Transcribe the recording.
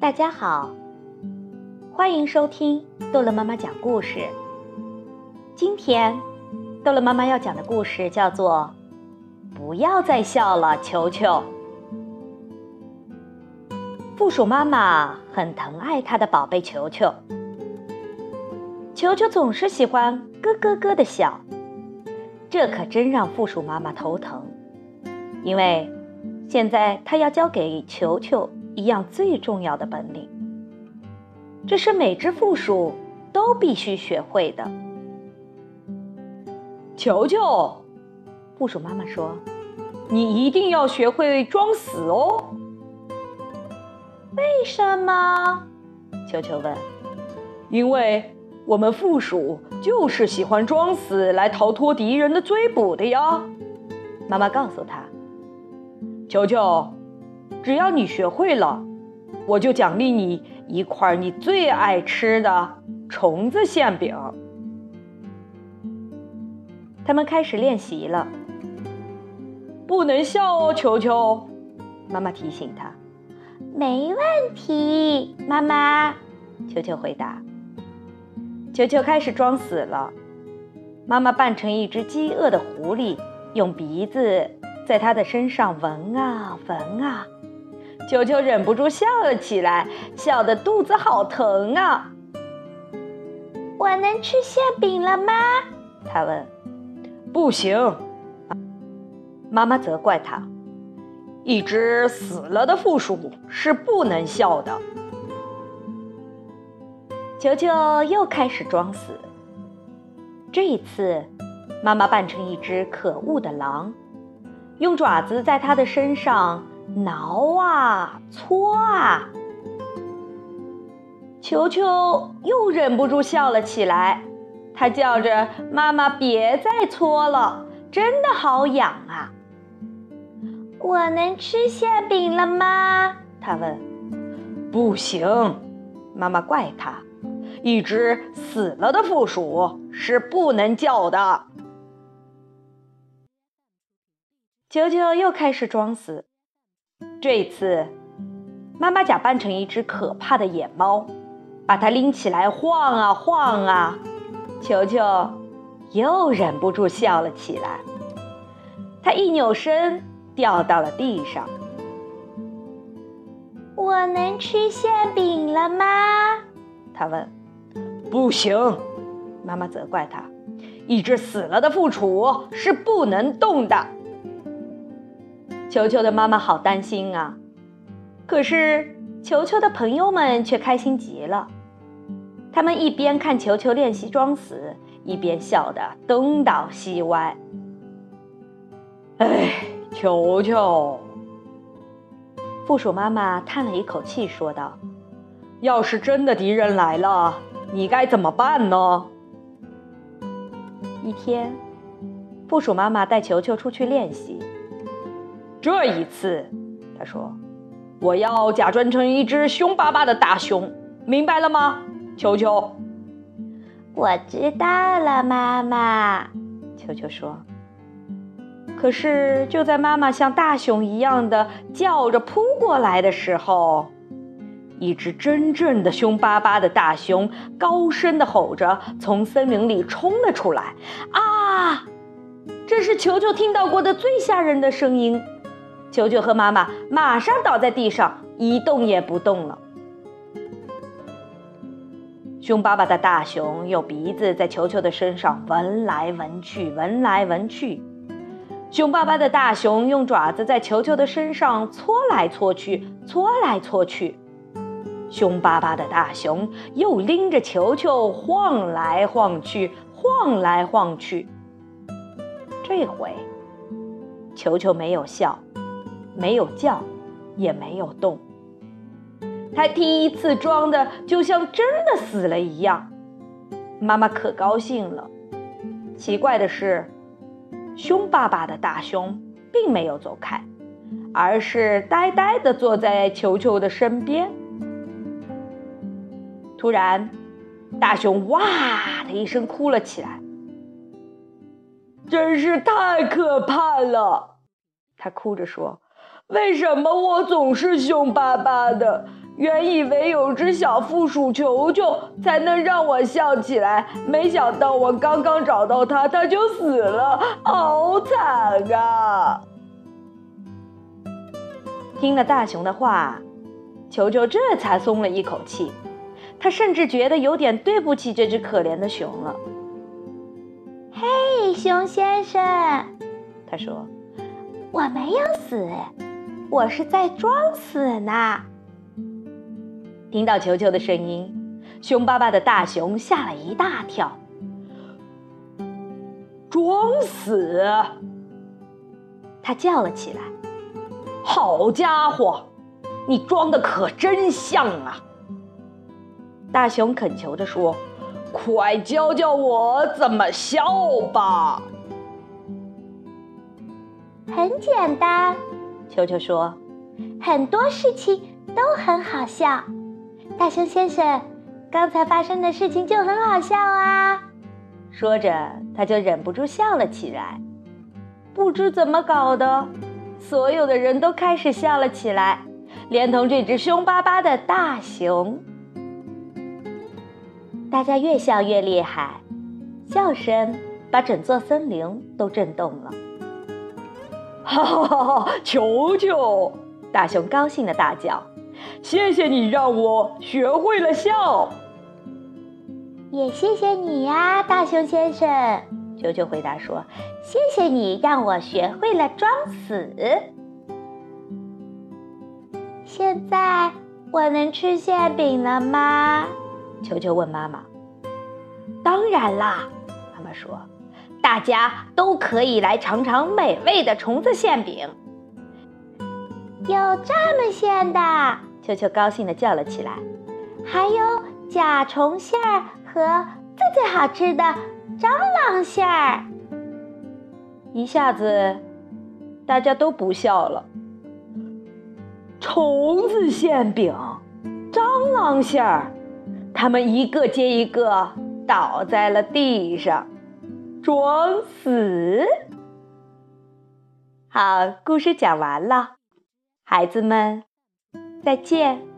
大家好，欢迎收听逗乐妈妈讲故事。今天，逗乐妈妈要讲的故事叫做《不要再笑了，球球》。负鼠妈妈很疼爱她的宝贝球球，球球总是喜欢咯咯咯的笑，这可真让负鼠妈妈头疼，因为现在她要教给球球。一样最重要的本领，这是每只负鼠都必须学会的。球球，负鼠妈妈说：“你一定要学会装死哦。”为什么？球球问。“因为我们负鼠就是喜欢装死来逃脱敌人的追捕的呀。”妈妈告诉他：“球球。”只要你学会了，我就奖励你一块你最爱吃的虫子馅饼。他们开始练习了，不能笑哦，球球。妈妈提醒他。没问题，妈妈。球球回答。球球开始装死了，妈妈扮成一只饥饿的狐狸，用鼻子在他的身上闻啊闻啊。球球忍不住笑了起来，笑得肚子好疼啊！我能吃馅饼了吗？他问。不行，妈妈责怪他。一只死了的负鼠是不能笑的。球球又开始装死。这一次，妈妈扮成一只可恶的狼，用爪子在他的身上。挠啊，搓啊，球球又忍不住笑了起来。他叫着：“妈妈，别再搓了，真的好痒啊！”我能吃馅饼了吗？他问。不行，妈妈怪他。一只死了的负鼠是不能叫的。球球又开始装死。这次，妈妈假扮成一只可怕的野猫，把它拎起来晃啊晃啊。球球又忍不住笑了起来。他一扭身，掉到了地上。我能吃馅饼了吗？他问。不行，妈妈责怪他。一只死了的负鼠是不能动的。球球的妈妈好担心啊，可是球球的朋友们却开心极了。他们一边看球球练习装死，一边笑得东倒西歪。哎，球球！负鼠妈妈叹了一口气，说道：“要是真的敌人来了，你该怎么办呢？”一天，负鼠妈妈带球球出去练习。这一次，他说：“我要假装成一只凶巴巴的大熊，明白了吗，球球？”我知道了，妈妈。球球说。可是，就在妈妈像大熊一样的叫着扑过来的时候，一只真正的凶巴巴的大熊高声的吼着，从森林里冲了出来。啊！这是球球听到过的最吓人的声音。球球和妈妈马上倒在地上，一动也不动了。凶巴巴的大熊用鼻子在球球的身上闻来闻去，闻来闻去；凶巴巴的大熊用爪子在球球的身上搓来搓去，搓来搓去；凶巴巴的大熊又拎着球球晃来晃去，晃来晃去。这回，球球没有笑。没有叫，也没有动。他第一次装的就像真的死了一样，妈妈可高兴了。奇怪的是，凶巴巴的大熊并没有走开，而是呆呆地坐在球球的身边。突然，大熊哇的一声哭了起来，真是太可怕了！他哭着说。为什么我总是凶巴巴的？原以为有只小负鼠球球才能让我笑起来，没想到我刚刚找到它，它就死了，好惨啊！听了大熊的话，球球这才松了一口气。他甚至觉得有点对不起这只可怜的熊了。嘿，熊先生，他说：“我没有死，我是在装死呢。”听到球球的声音，凶巴巴的大熊吓了一大跳。装死！他叫了起来。好家伙，你装的可真像啊！大熊恳求着说：“快教教我怎么笑吧。”很简单，球球说：“很多事情都很好笑。”大熊先生，刚才发生的事情就很好笑啊！说着，他就忍不住笑了起来。不知怎么搞的。所有的人都开始笑了起来，连同这只凶巴巴的大熊。大家越笑越厉害，笑声把整座森林都震动了。哈哈哈！球球，大熊高兴的大叫：“谢谢你让我学会了笑。”也谢谢你呀，大熊先生。球球回答说：“谢谢你让我学会了装死。现在我能吃馅饼了吗？”球球问妈妈。“当然啦！”妈妈说，“大家都可以来尝尝美味的虫子馅饼。”有这么馅的！球球高兴的叫了起来。“还有甲虫馅儿和最最好吃的。”蟑螂馅儿，一下子大家都不笑了。虫子馅饼，蟑螂馅儿，他们一个接一个倒在了地上，装死。好，故事讲完了，孩子们，再见。